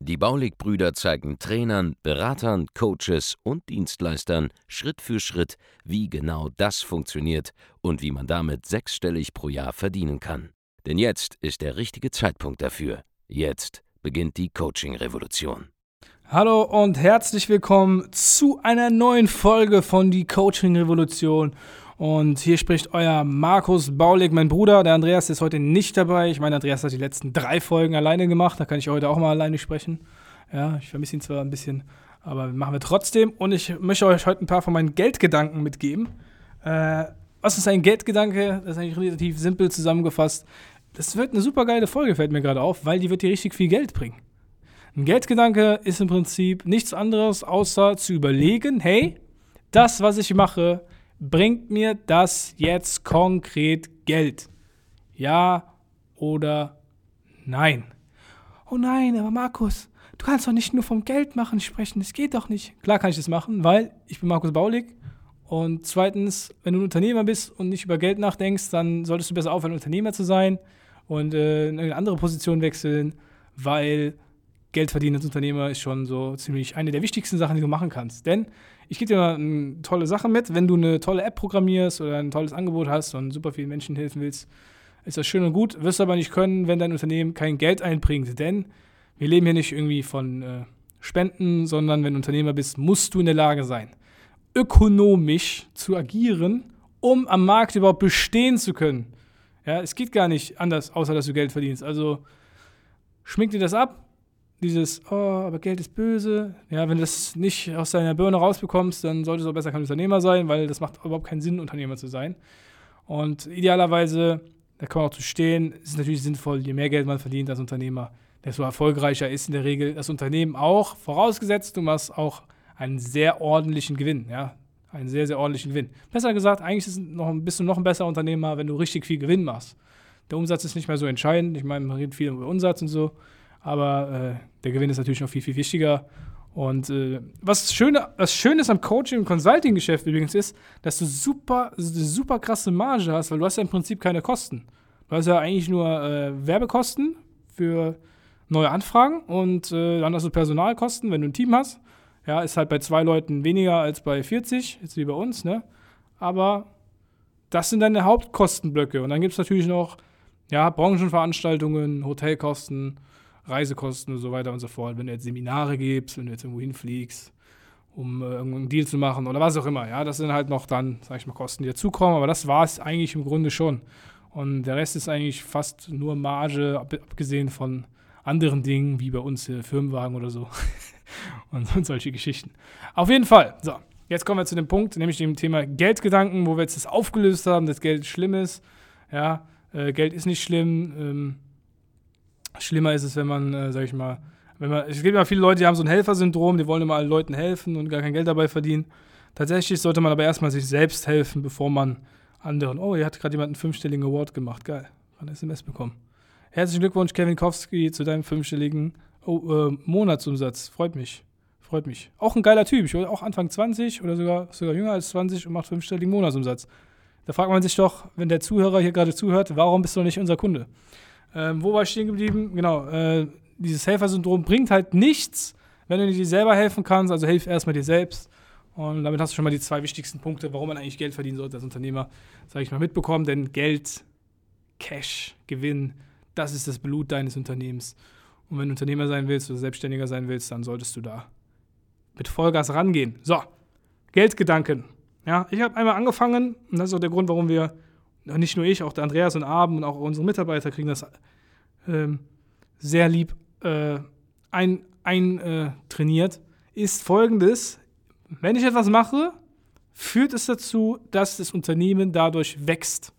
Die Baulig-Brüder zeigen Trainern, Beratern, Coaches und Dienstleistern Schritt für Schritt, wie genau das funktioniert und wie man damit sechsstellig pro Jahr verdienen kann. Denn jetzt ist der richtige Zeitpunkt dafür. Jetzt beginnt die Coaching-Revolution. Hallo und herzlich willkommen zu einer neuen Folge von die Coaching-Revolution. Und hier spricht euer Markus Baulig, mein Bruder. Der Andreas ist heute nicht dabei. Ich meine, Andreas hat die letzten drei Folgen alleine gemacht. Da kann ich heute auch mal alleine sprechen. Ja, ich vermisse ihn zwar ein bisschen, aber machen wir trotzdem. Und ich möchte euch heute ein paar von meinen Geldgedanken mitgeben. Äh, was ist ein Geldgedanke? Das ist eigentlich relativ simpel zusammengefasst. Das wird eine super geile Folge, fällt mir gerade auf, weil die wird dir richtig viel Geld bringen. Ein Geldgedanke ist im Prinzip nichts anderes, außer zu überlegen, hey, das, was ich mache, bringt mir das jetzt konkret Geld? Ja oder nein? Oh nein, aber Markus, du kannst doch nicht nur vom Geld machen sprechen, das geht doch nicht. Klar kann ich das machen, weil ich bin Markus Baulig und zweitens, wenn du ein Unternehmer bist und nicht über Geld nachdenkst, dann solltest du besser aufhören, Unternehmer zu sein und äh, in eine andere Position wechseln, weil Geld verdienen als Unternehmer ist schon so ziemlich eine der wichtigsten Sachen, die du machen kannst. Denn ich gebe dir mal eine tolle Sache mit. Wenn du eine tolle App programmierst oder ein tolles Angebot hast und super vielen Menschen helfen willst, ist das schön und gut, wirst du aber nicht können, wenn dein Unternehmen kein Geld einbringt. Denn wir leben hier nicht irgendwie von äh, Spenden, sondern wenn du Unternehmer bist, musst du in der Lage sein, ökonomisch zu agieren, um am Markt überhaupt bestehen zu können. Ja, es geht gar nicht anders, außer dass du Geld verdienst. Also schmink dir das ab, dieses, oh, aber Geld ist böse. Ja, wenn du das nicht aus deiner Birne rausbekommst, dann solltest du auch besser kein Unternehmer sein, weil das macht überhaupt keinen Sinn, Unternehmer zu sein. Und idealerweise, da kann man auch zu stehen, ist natürlich sinnvoll, je mehr Geld man verdient als Unternehmer, desto erfolgreicher ist in der Regel das Unternehmen auch, vorausgesetzt, du machst auch einen sehr ordentlichen Gewinn, ja, einen sehr, sehr ordentlichen Gewinn. Besser gesagt, eigentlich ist noch, bist du noch ein besserer Unternehmer, wenn du richtig viel Gewinn machst. Der Umsatz ist nicht mehr so entscheidend. Ich meine, man redet viel über Umsatz und so aber äh, der Gewinn ist natürlich noch viel, viel wichtiger. Und äh, was, Schöne, was Schönes am Coaching- und Consulting-Geschäft übrigens ist, dass du super, super krasse Marge hast, weil du hast ja im Prinzip keine Kosten. Du hast ja eigentlich nur äh, Werbekosten für neue Anfragen und äh, dann hast du Personalkosten, wenn du ein Team hast. Ja, ist halt bei zwei Leuten weniger als bei 40, jetzt wie bei uns, ne? Aber das sind deine Hauptkostenblöcke. Und dann gibt es natürlich noch, ja, Branchenveranstaltungen, Hotelkosten, Reisekosten und so weiter und so fort. Wenn du jetzt Seminare gibst, wenn du jetzt irgendwo hinfliegst, um äh, irgendeinen Deal zu machen oder was auch immer. Ja, das sind halt noch dann, sag ich mal, Kosten, die dazukommen. Aber das war es eigentlich im Grunde schon. Und der Rest ist eigentlich fast nur Marge, abgesehen von anderen Dingen, wie bei uns äh, Firmenwagen oder so. und, und solche Geschichten. Auf jeden Fall. So, jetzt kommen wir zu dem Punkt, nämlich dem Thema Geldgedanken, wo wir jetzt das aufgelöst haben, dass Geld schlimm ist. Ja, äh, Geld ist nicht schlimm. Ähm, Schlimmer ist es, wenn man, äh, sag ich mal, wenn man, es gibt ja viele Leute, die haben so ein Helfersyndrom, die wollen immer allen Leuten helfen und gar kein Geld dabei verdienen. Tatsächlich sollte man aber erstmal sich selbst helfen, bevor man anderen. Oh, hier hat gerade jemand einen fünfstelligen Award gemacht. Geil. Hat eine SMS bekommen. Herzlichen Glückwunsch, Kevin Kowski, zu deinem fünfstelligen oh, äh, Monatsumsatz. Freut mich. Freut mich. Auch ein geiler Typ. Ich war auch Anfang 20 oder sogar, sogar jünger als 20 und macht fünfstelligen Monatsumsatz. Da fragt man sich doch, wenn der Zuhörer hier gerade zuhört, warum bist du nicht unser Kunde? Ähm, wo war ich stehen geblieben? Genau, äh, dieses Helfersyndrom bringt halt nichts, wenn du dir selber helfen kannst. Also hilf erstmal dir selbst. Und damit hast du schon mal die zwei wichtigsten Punkte, warum man eigentlich Geld verdienen sollte als Unternehmer, sage ich mal, mitbekommen. Denn Geld, Cash, Gewinn, das ist das Blut deines Unternehmens. Und wenn du Unternehmer sein willst oder Selbstständiger sein willst, dann solltest du da mit Vollgas rangehen. So, Geldgedanken. Ja, ich habe einmal angefangen, und das ist auch der Grund, warum wir nicht nur ich, auch der Andreas und Abend und auch unsere Mitarbeiter kriegen das ähm, sehr lieb äh, ein, ein äh, ist folgendes. Wenn ich etwas mache, führt es dazu, dass das Unternehmen dadurch wächst.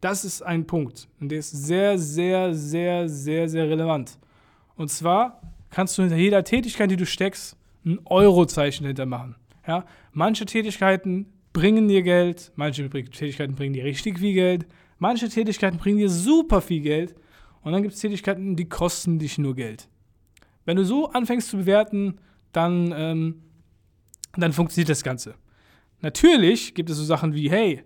Das ist ein Punkt und der ist sehr, sehr, sehr, sehr, sehr relevant. Und zwar kannst du hinter jeder Tätigkeit, die du steckst, ein Eurozeichen hintermachen. Ja? Manche Tätigkeiten bringen dir Geld, manche Tätigkeiten bringen dir richtig viel Geld, manche Tätigkeiten bringen dir super viel Geld und dann gibt es Tätigkeiten, die kosten dich nur Geld. Wenn du so anfängst zu bewerten, dann, ähm, dann funktioniert das Ganze. Natürlich gibt es so Sachen wie, hey,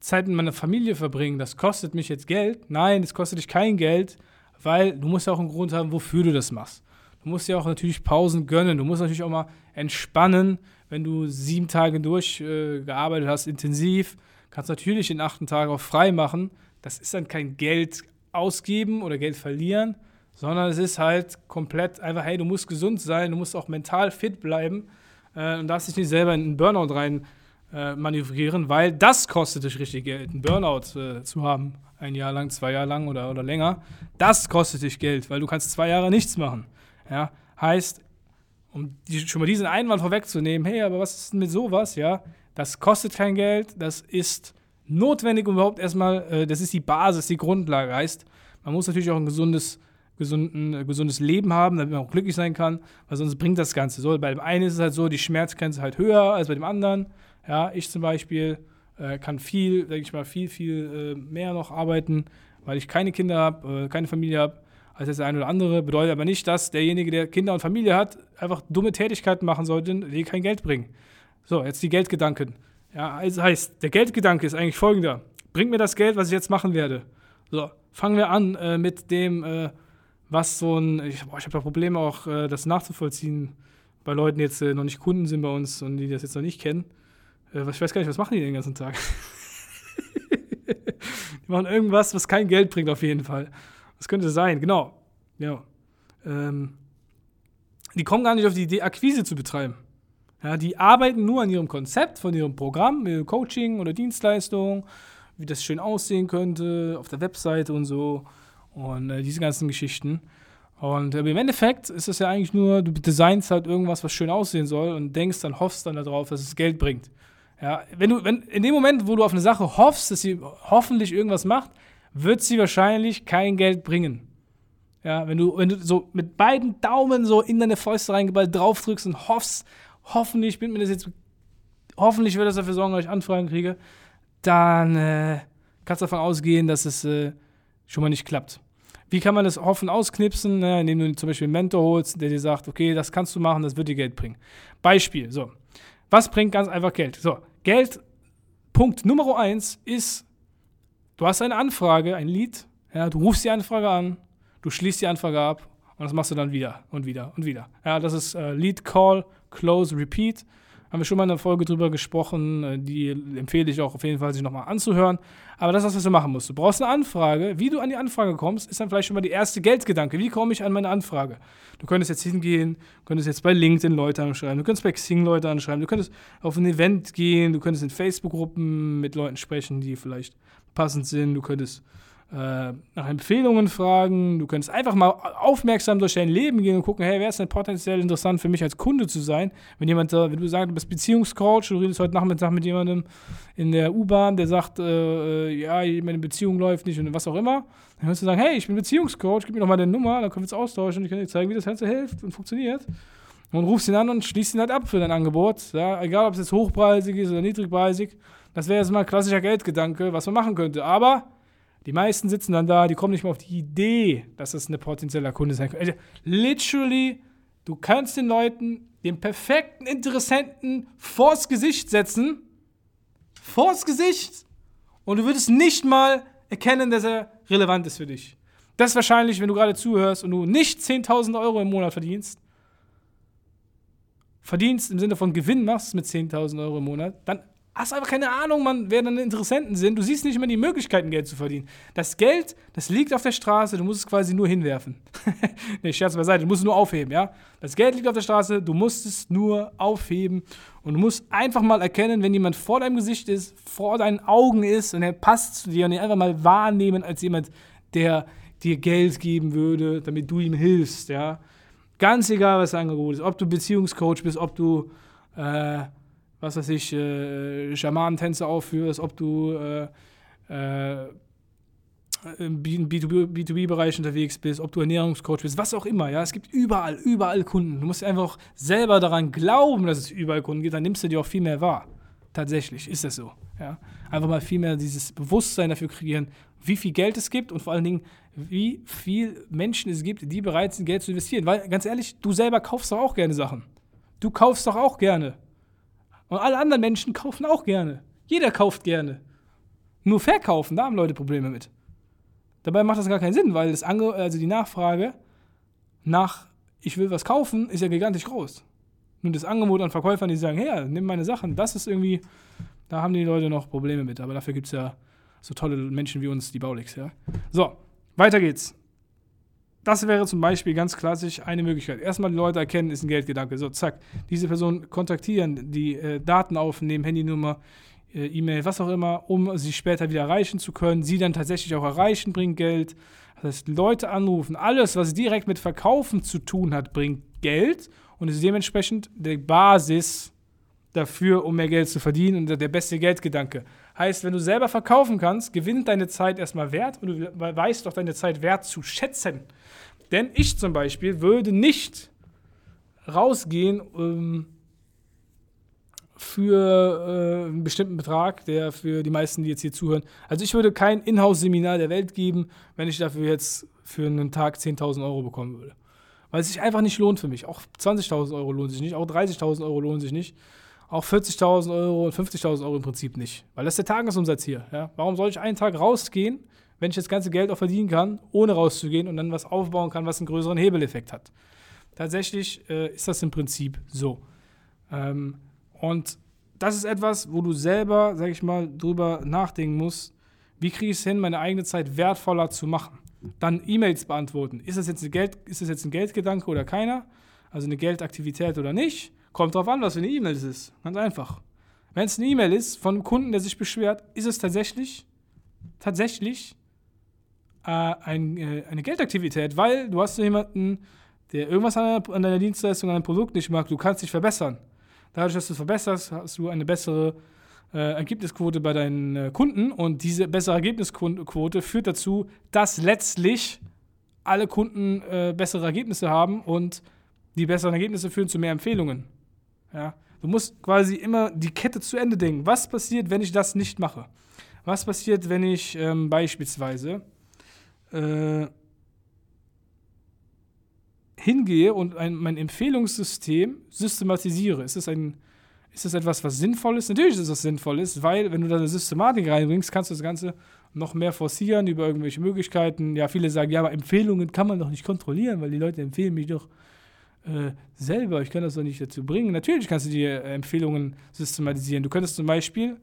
Zeit mit meiner Familie verbringen, das kostet mich jetzt Geld. Nein, das kostet dich kein Geld, weil du musst ja auch einen Grund haben, wofür du das machst. Du musst ja auch natürlich Pausen gönnen. Du musst natürlich auch mal entspannen, wenn du sieben Tage durchgearbeitet äh, hast, intensiv. Kannst natürlich den achten Tag auch frei machen. Das ist dann kein Geld ausgeben oder Geld verlieren, sondern es ist halt komplett einfach, hey, du musst gesund sein, du musst auch mental fit bleiben äh, und darfst dich nicht selber in einen Burnout rein äh, manövrieren, weil das kostet dich richtig Geld, einen Burnout äh, zu haben, ein Jahr lang, zwei Jahre lang oder, oder länger. Das kostet dich Geld, weil du kannst zwei Jahre nichts machen. Ja? Heißt, um die, schon mal diesen Einwand vorwegzunehmen, hey, aber was ist denn mit sowas, ja? Das kostet kein Geld, das ist notwendig, um überhaupt erstmal, äh, das ist die Basis, die Grundlage. Heißt, man muss natürlich auch ein gesundes, gesunden, äh, gesundes Leben haben, damit man auch glücklich sein kann, weil sonst bringt das Ganze so. Bei dem einen ist es halt so, die Schmerzgrenze halt höher als bei dem anderen. Ja, ich zum Beispiel äh, kann viel, denke ich mal, viel, viel äh, mehr noch arbeiten, weil ich keine Kinder habe, äh, keine Familie habe, als der eine oder andere. Bedeutet aber nicht, dass derjenige, der Kinder und Familie hat, einfach dumme Tätigkeiten machen sollte, die kein Geld bringen. So, jetzt die Geldgedanken. Ja, also heißt, der Geldgedanke ist eigentlich folgender. Bringt mir das Geld, was ich jetzt machen werde. So, fangen wir an äh, mit dem, äh, was so ein, ich, ich habe da Probleme auch, äh, das nachzuvollziehen bei Leuten, die jetzt noch nicht Kunden sind bei uns und die das jetzt noch nicht kennen. Äh, ich weiß gar nicht, was machen die den ganzen Tag? die machen irgendwas, was kein Geld bringt, auf jeden Fall. Das könnte sein, genau. Ja. Ähm, die kommen gar nicht auf die Idee, Akquise zu betreiben. Ja, die arbeiten nur an ihrem Konzept, von ihrem Programm, ihrem Coaching oder Dienstleistung, wie das schön aussehen könnte, auf der Webseite und so. Und äh, diese ganzen Geschichten. Und äh, im Endeffekt ist es ja eigentlich nur, du designst halt irgendwas, was schön aussehen soll und denkst dann, hoffst dann darauf, dass es Geld bringt. Ja, wenn du, wenn, in dem Moment, wo du auf eine Sache hoffst, dass sie hoffentlich irgendwas macht, wird sie wahrscheinlich kein Geld bringen. Ja, wenn du, wenn du so mit beiden Daumen so in deine Fäuste reingeballt draufdrückst und hoffst, hoffentlich bin mir das jetzt, hoffentlich wird das dafür sorgen, dass ich Anfragen kriege, dann äh, kannst du davon ausgehen, dass es äh, schon mal nicht klappt. Wie kann man das Hoffen ausknipsen? Ne, indem du zum Beispiel einen Mentor holst, der dir sagt, okay, das kannst du machen, das wird dir Geld bringen. Beispiel, so. Was bringt ganz einfach Geld? So, Geld, Punkt Nummer eins ist, du hast eine Anfrage, ein Lied, ja, du rufst die Anfrage an, du schließt die Anfrage ab und das machst du dann wieder und wieder und wieder. Ja, das ist äh, Lead Call, Close, Repeat. Haben wir schon mal in einer Folge drüber gesprochen, äh, die empfehle ich auch auf jeden Fall, sich nochmal anzuhören. Aber das ist, was du machen musst. Du brauchst eine Anfrage. Wie du an die Anfrage kommst, ist dann vielleicht schon mal die erste Geldgedanke. Wie komme ich an meine Anfrage? Du könntest jetzt hingehen, du könntest jetzt bei LinkedIn Leute anschreiben, du könntest bei Xing Leute anschreiben, du könntest auf ein Event gehen, du könntest in Facebook-Gruppen mit Leuten sprechen, die vielleicht passend sind, du könntest äh, nach Empfehlungen fragen. Du könntest einfach mal aufmerksam durch dein Leben gehen und gucken, hey, wer ist denn potenziell interessant für mich als Kunde zu sein? Wenn jemand, wenn du sagst, du bist Beziehungscoach, du redest heute Nachmittag mit jemandem in der U-Bahn, der sagt, äh, äh ja, meine Beziehung läuft nicht und was auch immer, dann kannst du sagen, hey, ich bin Beziehungscoach, gib mir doch mal deine Nummer, dann können wir uns austauschen und ich kann dir zeigen, wie das Ganze hilft und funktioniert. Und rufst ihn an und schließt ihn halt ab für dein Angebot. Ja, egal, ob es jetzt hochpreisig ist oder niedrigpreisig. Das wäre jetzt mal ein klassischer Geldgedanke, was man machen könnte. Aber die meisten sitzen dann da, die kommen nicht mal auf die Idee, dass das ein potenzieller Kunde sein könnte. Also, literally, du kannst den Leuten den perfekten Interessenten vors Gesicht setzen, vors Gesicht, und du würdest nicht mal erkennen, dass er relevant ist für dich. Das ist wahrscheinlich, wenn du gerade zuhörst und du nicht 10.000 Euro im Monat verdienst, verdienst im Sinne von Gewinn machst mit 10.000 Euro im Monat, dann hast einfach keine Ahnung, Mann, wer deine Interessenten sind. Du siehst nicht immer die Möglichkeiten, Geld zu verdienen. Das Geld, das liegt auf der Straße, du musst es quasi nur hinwerfen. nee, Scherz beiseite, du musst es nur aufheben, ja? Das Geld liegt auf der Straße, du musst es nur aufheben und du musst einfach mal erkennen, wenn jemand vor deinem Gesicht ist, vor deinen Augen ist und er passt zu dir und ihn einfach mal wahrnehmen als jemand, der dir Geld geben würde, damit du ihm hilfst, ja? Ganz egal, was das Angebot ist, ob du Beziehungscoach bist, ob du äh, was weiß ich, äh, Schamanentänze aufführst, ob du äh, äh, im B2B-Bereich unterwegs bist, ob du Ernährungscoach bist, was auch immer. Ja, es gibt überall, überall Kunden. Du musst einfach selber daran glauben, dass es überall Kunden gibt, dann nimmst du dir auch viel mehr wahr. Tatsächlich ist das so. Ja? Einfach mal viel mehr dieses Bewusstsein dafür kreieren, wie viel Geld es gibt und vor allen Dingen, wie viel Menschen es gibt, die bereit sind, Geld zu investieren. Weil, ganz ehrlich, du selber kaufst doch auch gerne Sachen. Du kaufst doch auch gerne. Und alle anderen Menschen kaufen auch gerne. Jeder kauft gerne. Nur verkaufen, da haben Leute Probleme mit. Dabei macht das gar keinen Sinn, weil das Ange also die Nachfrage nach ich will was kaufen ist ja gigantisch groß. Nun das Angebot an Verkäufern, die sagen, hey, nimm meine Sachen, das ist irgendwie, da haben die Leute noch Probleme mit. Aber dafür gibt es ja so tolle Menschen wie uns, die Baulix, ja. So, weiter geht's. Das wäre zum Beispiel ganz klassisch eine Möglichkeit. Erstmal die Leute erkennen, ist ein Geldgedanke. So, zack. Diese Person kontaktieren, die äh, Daten aufnehmen, Handynummer, äh, E-Mail, was auch immer, um sie später wieder erreichen zu können. Sie dann tatsächlich auch erreichen, bringt Geld. Das heißt, Leute anrufen. Alles, was direkt mit Verkaufen zu tun hat, bringt Geld und ist dementsprechend die Basis dafür, um mehr Geld zu verdienen und der beste Geldgedanke. Heißt, wenn du selber verkaufen kannst, gewinnt deine Zeit erstmal Wert und du weißt auch deine Zeit wert zu schätzen. Denn ich zum Beispiel würde nicht rausgehen ähm, für äh, einen bestimmten Betrag, der für die meisten, die jetzt hier zuhören. Also ich würde kein Inhouse-Seminar der Welt geben, wenn ich dafür jetzt für einen Tag 10.000 Euro bekommen würde. Weil es sich einfach nicht lohnt für mich. Auch 20.000 Euro lohnen sich nicht, auch 30.000 Euro lohnen sich nicht. Auch 40.000 Euro und 50.000 Euro im Prinzip nicht. Weil das ist der Tagesumsatz hier. Ja? Warum soll ich einen Tag rausgehen, wenn ich das ganze Geld auch verdienen kann, ohne rauszugehen und dann was aufbauen kann, was einen größeren Hebeleffekt hat? Tatsächlich äh, ist das im Prinzip so. Ähm, und das ist etwas, wo du selber, sag ich mal, drüber nachdenken musst, wie kriege ich es hin, meine eigene Zeit wertvoller zu machen. Dann E-Mails beantworten. Ist das, jetzt ein Geld, ist das jetzt ein Geldgedanke oder keiner? Also eine Geldaktivität oder nicht? Kommt drauf an, was für eine E-Mail es ist. Ganz einfach. Wenn es eine E-Mail ist von einem Kunden, der sich beschwert, ist es tatsächlich, tatsächlich äh, ein, äh, eine Geldaktivität, weil du hast jemanden, der irgendwas an deiner, an deiner Dienstleistung, an deinem Produkt nicht mag, du kannst dich verbessern. Dadurch, dass du es verbesserst, hast du eine bessere äh, Ergebnisquote bei deinen äh, Kunden und diese bessere Ergebnisquote führt dazu, dass letztlich alle Kunden äh, bessere Ergebnisse haben und die besseren Ergebnisse führen zu mehr Empfehlungen. Ja? Du musst quasi immer die Kette zu Ende denken. Was passiert, wenn ich das nicht mache? Was passiert, wenn ich ähm, beispielsweise äh, hingehe und ein, mein Empfehlungssystem systematisiere? Ist es ein ist das etwas, was sinnvoll ist? Natürlich ist es sinnvoll ist, weil wenn du da eine Systematik reinbringst, kannst du das Ganze noch mehr forcieren über irgendwelche Möglichkeiten. Ja, viele sagen, ja, aber Empfehlungen kann man doch nicht kontrollieren, weil die Leute empfehlen mich doch äh, selber. Ich kann das doch nicht dazu bringen. Natürlich kannst du die äh, Empfehlungen systematisieren. Du könntest zum Beispiel,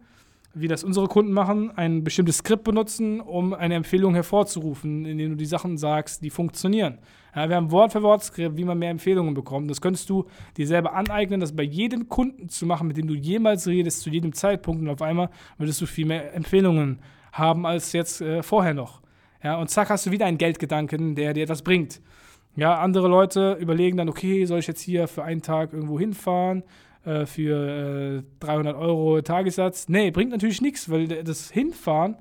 wie das unsere Kunden machen, ein bestimmtes Skript benutzen, um eine Empfehlung hervorzurufen, indem du die Sachen sagst, die funktionieren. Ja, wir haben Wort für Wort Skript, wie man mehr Empfehlungen bekommt. Das könntest du dir selber aneignen, das bei jedem Kunden zu machen, mit dem du jemals redest, zu jedem Zeitpunkt. Und auf einmal würdest du viel mehr Empfehlungen haben als jetzt äh, vorher noch. Ja, und zack, hast du wieder einen Geldgedanken, der dir etwas bringt. Ja, andere Leute überlegen dann, okay, soll ich jetzt hier für einen Tag irgendwo hinfahren äh, für äh, 300 Euro Tagessatz? Nee, bringt natürlich nichts, weil das Hinfahren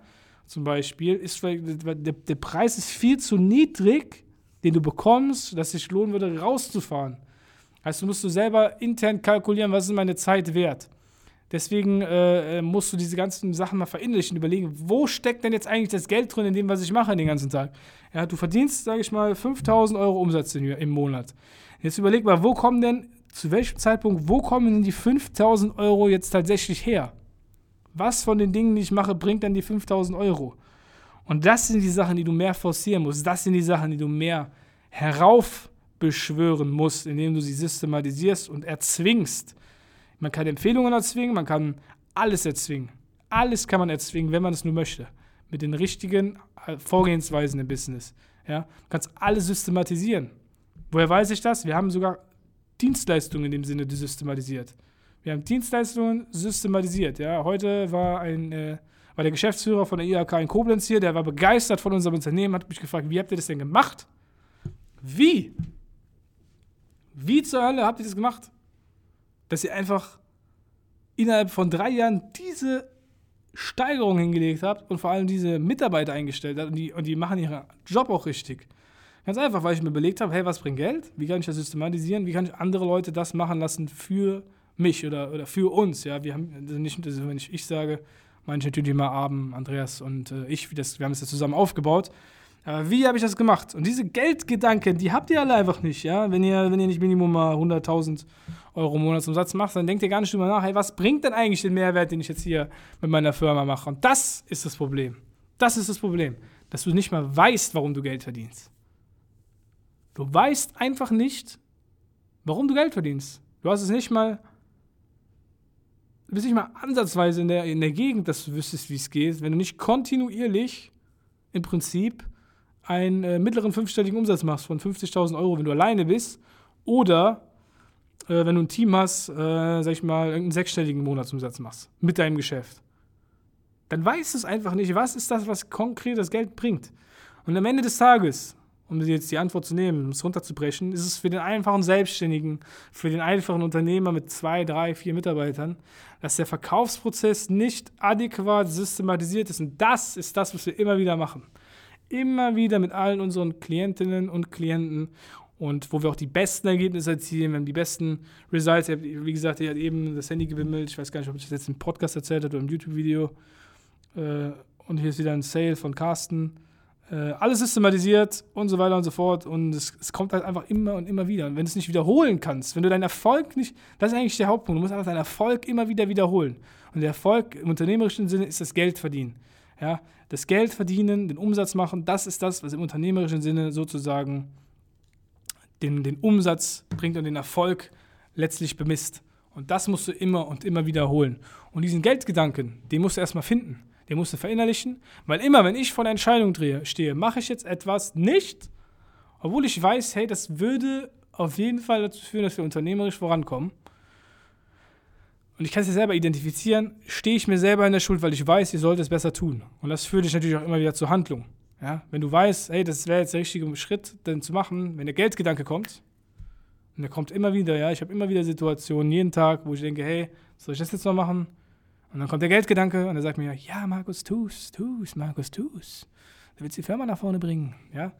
zum Beispiel ist, der, der Preis ist viel zu niedrig, den du bekommst, dass sich lohnen würde, rauszufahren. Heißt, du musst du selber intern kalkulieren, was ist meine Zeit wert. Deswegen äh, musst du diese ganzen Sachen mal verinnerlichen, überlegen, wo steckt denn jetzt eigentlich das Geld drin in dem, was ich mache den ganzen Tag. Ja, du verdienst, sage ich mal, 5000 Euro Umsatz im Monat. Jetzt überleg mal, wo kommen denn, zu welchem Zeitpunkt, wo kommen denn die 5000 Euro jetzt tatsächlich her? Was von den Dingen, die ich mache, bringt dann die 5000 Euro? Und das sind die Sachen, die du mehr forcieren musst. Das sind die Sachen, die du mehr heraufbeschwören musst, indem du sie systematisierst und erzwingst. Man kann Empfehlungen erzwingen, man kann alles erzwingen. Alles kann man erzwingen, wenn man es nur möchte. Mit den richtigen äh, Vorgehensweisen im Business. Ja? Du kannst alles systematisieren. Woher weiß ich das? Wir haben sogar Dienstleistungen in dem Sinne systematisiert. Wir haben Dienstleistungen systematisiert. Ja? Heute war, ein, äh, war der Geschäftsführer von der IHK in Koblenz hier, der war begeistert von unserem Unternehmen, hat mich gefragt, wie habt ihr das denn gemacht? Wie? Wie zur Hölle habt ihr das gemacht? Dass ihr einfach innerhalb von drei Jahren diese Steigerung hingelegt habt und vor allem diese Mitarbeiter eingestellt habt und die, und die machen ihren Job auch richtig. Ganz einfach, weil ich mir überlegt habe, hey, was bringt Geld? Wie kann ich das systematisieren? Wie kann ich andere Leute das machen lassen für mich oder, oder für uns. Ja, wir haben also nicht, also wenn ich, ich sage, meine ich natürlich immer Abend, Andreas und äh, ich, das, wir haben es ja zusammen aufgebaut. Aber wie habe ich das gemacht? Und diese Geldgedanken, die habt ihr alle einfach nicht, ja. Wenn ihr, wenn ihr nicht Minimum mal 100.000 Euro Monatsumsatz macht, dann denkt ihr gar nicht drüber nach, hey, was bringt denn eigentlich den Mehrwert, den ich jetzt hier mit meiner Firma mache? Und das ist das Problem. Das ist das Problem, dass du nicht mal weißt, warum du Geld verdienst. Du weißt einfach nicht, warum du Geld verdienst. Du hast es nicht mal, du bist nicht mal ansatzweise in der, in der Gegend, dass du wüsstest, wie es geht, wenn du nicht kontinuierlich im Prinzip einen äh, mittleren fünfstelligen Umsatz machst von 50.000 Euro, wenn du alleine bist, oder äh, wenn du ein Team hast, äh, sag ich mal, einen sechsstelligen Monatsumsatz machst mit deinem Geschäft. Dann weißt du es einfach nicht, was ist das, was konkret das Geld bringt. Und am Ende des Tages, um jetzt die Antwort zu nehmen, um es runterzubrechen, ist es für den einfachen Selbstständigen, für den einfachen Unternehmer mit zwei, drei, vier Mitarbeitern, dass der Verkaufsprozess nicht adäquat systematisiert ist. Und das ist das, was wir immer wieder machen. Immer wieder mit allen unseren Klientinnen und Klienten und wo wir auch die besten Ergebnisse erzielen, wir die besten Results. Wie gesagt, ihr habt eben das Handy gewimmelt. Ich weiß gar nicht, ob ich das jetzt im Podcast erzählt habe oder im YouTube-Video. Äh, und hier ist wieder ein Sale von Carsten. Äh, alles systematisiert und so weiter und so fort. Und es, es, kommt halt einfach immer und immer wieder. Und wenn du es nicht wiederholen kannst, wenn du deinen Erfolg nicht, das ist eigentlich der Hauptpunkt. Du musst einfach deinen Erfolg immer wieder wiederholen. Und der Erfolg im unternehmerischen Sinne ist das Geld verdienen. Ja, das Geld verdienen, den Umsatz machen, das ist das, was im unternehmerischen Sinne sozusagen den, den Umsatz bringt und den Erfolg letztlich bemisst. Und das musst du immer und immer wiederholen. Und diesen Geldgedanken, den musst du erstmal finden. Den musst du verinnerlichen, weil immer, wenn ich vor der Entscheidung drehe, stehe, mache ich jetzt etwas nicht, obwohl ich weiß, hey, das würde auf jeden Fall dazu führen, dass wir unternehmerisch vorankommen. Und ich kann es ja selber identifizieren, stehe ich mir selber in der Schuld, weil ich weiß, ich sollte es besser tun. Und das führt dich natürlich auch immer wieder zur Handlung. Ja? Wenn du weißt, hey, das wäre jetzt der richtige Schritt, denn zu machen, wenn der Geldgedanke kommt, und der kommt immer wieder, ja, ich habe immer wieder Situationen, jeden Tag, wo ich denke, hey, soll ich das jetzt mal machen? Und dann kommt der Geldgedanke und er sagt mir, ja, Markus, tu's, tu's, Markus, tu's. Du willst die Firma nach vorne bringen, ja.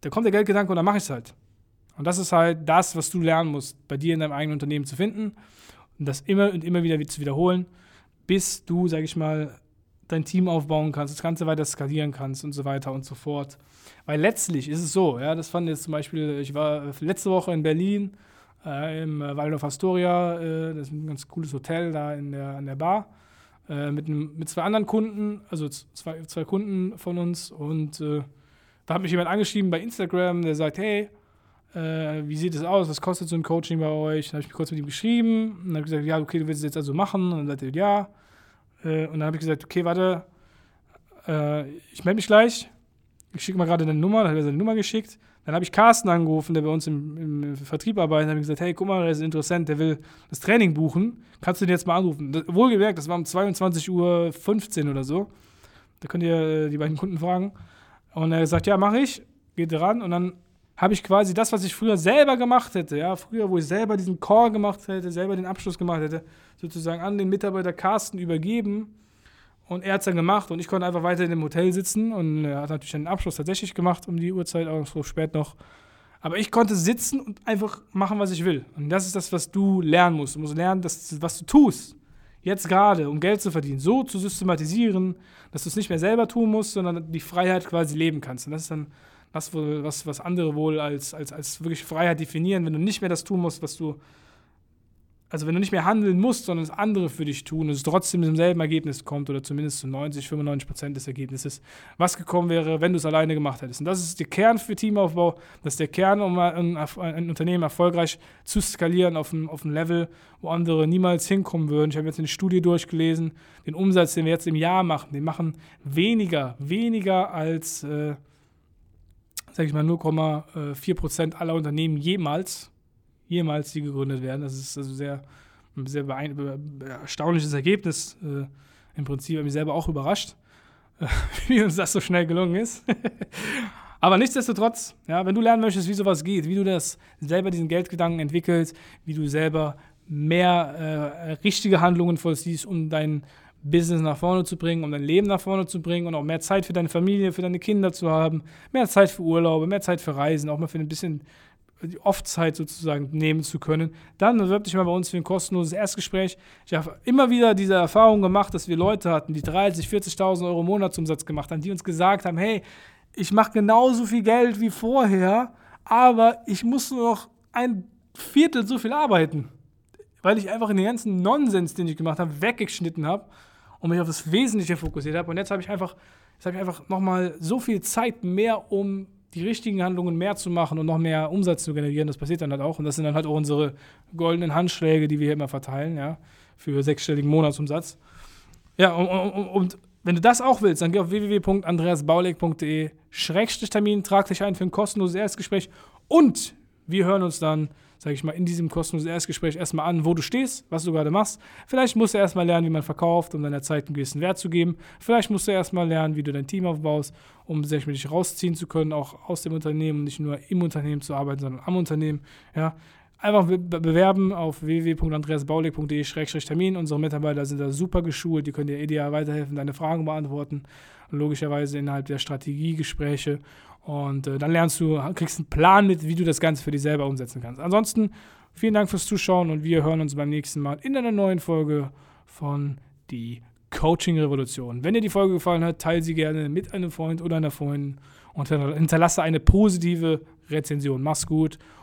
Da kommt der Geldgedanke und dann mache ich es halt. Und das ist halt das, was du lernen musst, bei dir in deinem eigenen Unternehmen zu finden und das immer und immer wieder zu wiederholen, bis du, sag ich mal, dein Team aufbauen kannst, das Ganze weiter skalieren kannst und so weiter und so fort. Weil letztlich ist es so, ja, das fand jetzt zum Beispiel, ich war letzte Woche in Berlin äh, im äh, Waldorf Astoria. Äh, das ist ein ganz cooles Hotel da in der, an der Bar. Äh, mit, einem, mit zwei anderen Kunden, also zwei, zwei Kunden von uns. Und äh, da hat mich jemand angeschrieben bei Instagram, der sagt, hey, äh, wie sieht es aus? Was kostet so ein Coaching bei euch? Dann habe ich mir kurz mit ihm geschrieben und habe gesagt, ja, okay, du willst es jetzt also machen. Und dann sagt er, ja. und dann habe ich gesagt, okay, warte, ich melde mich gleich. Ich schicke mal gerade deine Nummer. Dann hat er seine Nummer geschickt. Dann habe ich Carsten angerufen, der bei uns im, im Vertrieb arbeitet, und habe gesagt, hey, guck mal, der ist interessant, der will das Training buchen. Kannst du den jetzt mal anrufen? Das, wohlgemerkt, das war um 22.15 Uhr oder so. Da könnt ihr äh, die beiden Kunden fragen. Und er sagt, ja, mache ich. Geht ran und dann habe ich quasi das, was ich früher selber gemacht hätte, ja, früher, wo ich selber diesen Call gemacht hätte, selber den Abschluss gemacht hätte, sozusagen an den Mitarbeiter Carsten übergeben und er hat es dann gemacht und ich konnte einfach weiter in dem Hotel sitzen und er hat natürlich den Abschluss tatsächlich gemacht um die Uhrzeit, auch so spät noch. Aber ich konnte sitzen und einfach machen, was ich will. Und das ist das, was du lernen musst. Du musst lernen, dass, was du tust, jetzt gerade, um Geld zu verdienen, so zu systematisieren, dass du es nicht mehr selber tun musst, sondern die Freiheit quasi leben kannst. Und das ist dann das, was, was andere wohl als, als, als wirklich Freiheit definieren, wenn du nicht mehr das tun musst, was du also wenn du nicht mehr handeln musst, sondern es andere für dich tun und es trotzdem zum selben Ergebnis kommt oder zumindest zu 90, 95 Prozent des Ergebnisses, was gekommen wäre, wenn du es alleine gemacht hättest. Und das ist der Kern für Teamaufbau, das ist der Kern, um ein, ein Unternehmen erfolgreich zu skalieren auf ein, auf ein Level, wo andere niemals hinkommen würden. Ich habe jetzt eine Studie durchgelesen, den Umsatz, den wir jetzt im Jahr machen, den machen weniger, weniger als, äh, sage ich mal, 0,4 Prozent aller Unternehmen jemals jemals die gegründet werden. Das ist also sehr, ein sehr erstaunliches Ergebnis. Äh, Im Prinzip habe ich selber auch überrascht, äh, wie uns das so schnell gelungen ist. Aber nichtsdestotrotz, ja, wenn du lernen möchtest, wie sowas geht, wie du das selber diesen Geldgedanken entwickelst, wie du selber mehr äh, richtige Handlungen vollziehst, um dein Business nach vorne zu bringen, um dein Leben nach vorne zu bringen und auch mehr Zeit für deine Familie, für deine Kinder zu haben, mehr Zeit für Urlaube, mehr Zeit für Reisen, auch mal für ein bisschen die Off-Zeit sozusagen nehmen zu können, dann bewirb dich mal bei uns für ein kostenloses Erstgespräch. Ich habe immer wieder diese Erfahrung gemacht, dass wir Leute hatten, die 30, 40.000 Euro Monatsumsatz gemacht haben, die uns gesagt haben, hey, ich mache genauso viel Geld wie vorher, aber ich muss nur noch ein Viertel so viel arbeiten, weil ich einfach den ganzen Nonsens, den ich gemacht habe, weggeschnitten habe und mich auf das Wesentliche fokussiert habe. Und jetzt habe ich einfach, jetzt habe ich einfach nochmal so viel Zeit mehr, um die richtigen Handlungen mehr zu machen und noch mehr Umsatz zu generieren. Das passiert dann halt auch. Und das sind dann halt auch unsere goldenen Handschläge, die wir hier immer verteilen, ja, für sechsstelligen Monatsumsatz. Ja, und, und, und wenn du das auch willst, dann geh auf www.andreasbaulig.de-termin, trag dich ein für ein kostenloses Erstgespräch und wir hören uns dann sage ich mal, in diesem kostenlosen Erstgespräch erstmal an, wo du stehst, was du gerade machst. Vielleicht musst du erstmal lernen, wie man verkauft, um deiner Zeit einen gewissen Wert zu geben. Vielleicht musst du erstmal lernen, wie du dein Team aufbaust, um sich mit dich rausziehen zu können, auch aus dem Unternehmen, nicht nur im Unternehmen zu arbeiten, sondern am Unternehmen. Ja, einfach bewerben auf www.andreasbaulig.de-termin. Unsere Mitarbeiter sind da super geschult, die können dir ideal weiterhelfen, deine Fragen beantworten. logischerweise innerhalb der Strategiegespräche. Und äh, dann lernst du, kriegst einen Plan mit, wie du das Ganze für dich selber umsetzen kannst. Ansonsten vielen Dank fürs Zuschauen und wir hören uns beim nächsten Mal in einer neuen Folge von Die Coaching Revolution. Wenn dir die Folge gefallen hat, teile sie gerne mit einem Freund oder einer Freundin und hinterlasse eine positive Rezension. Mach's gut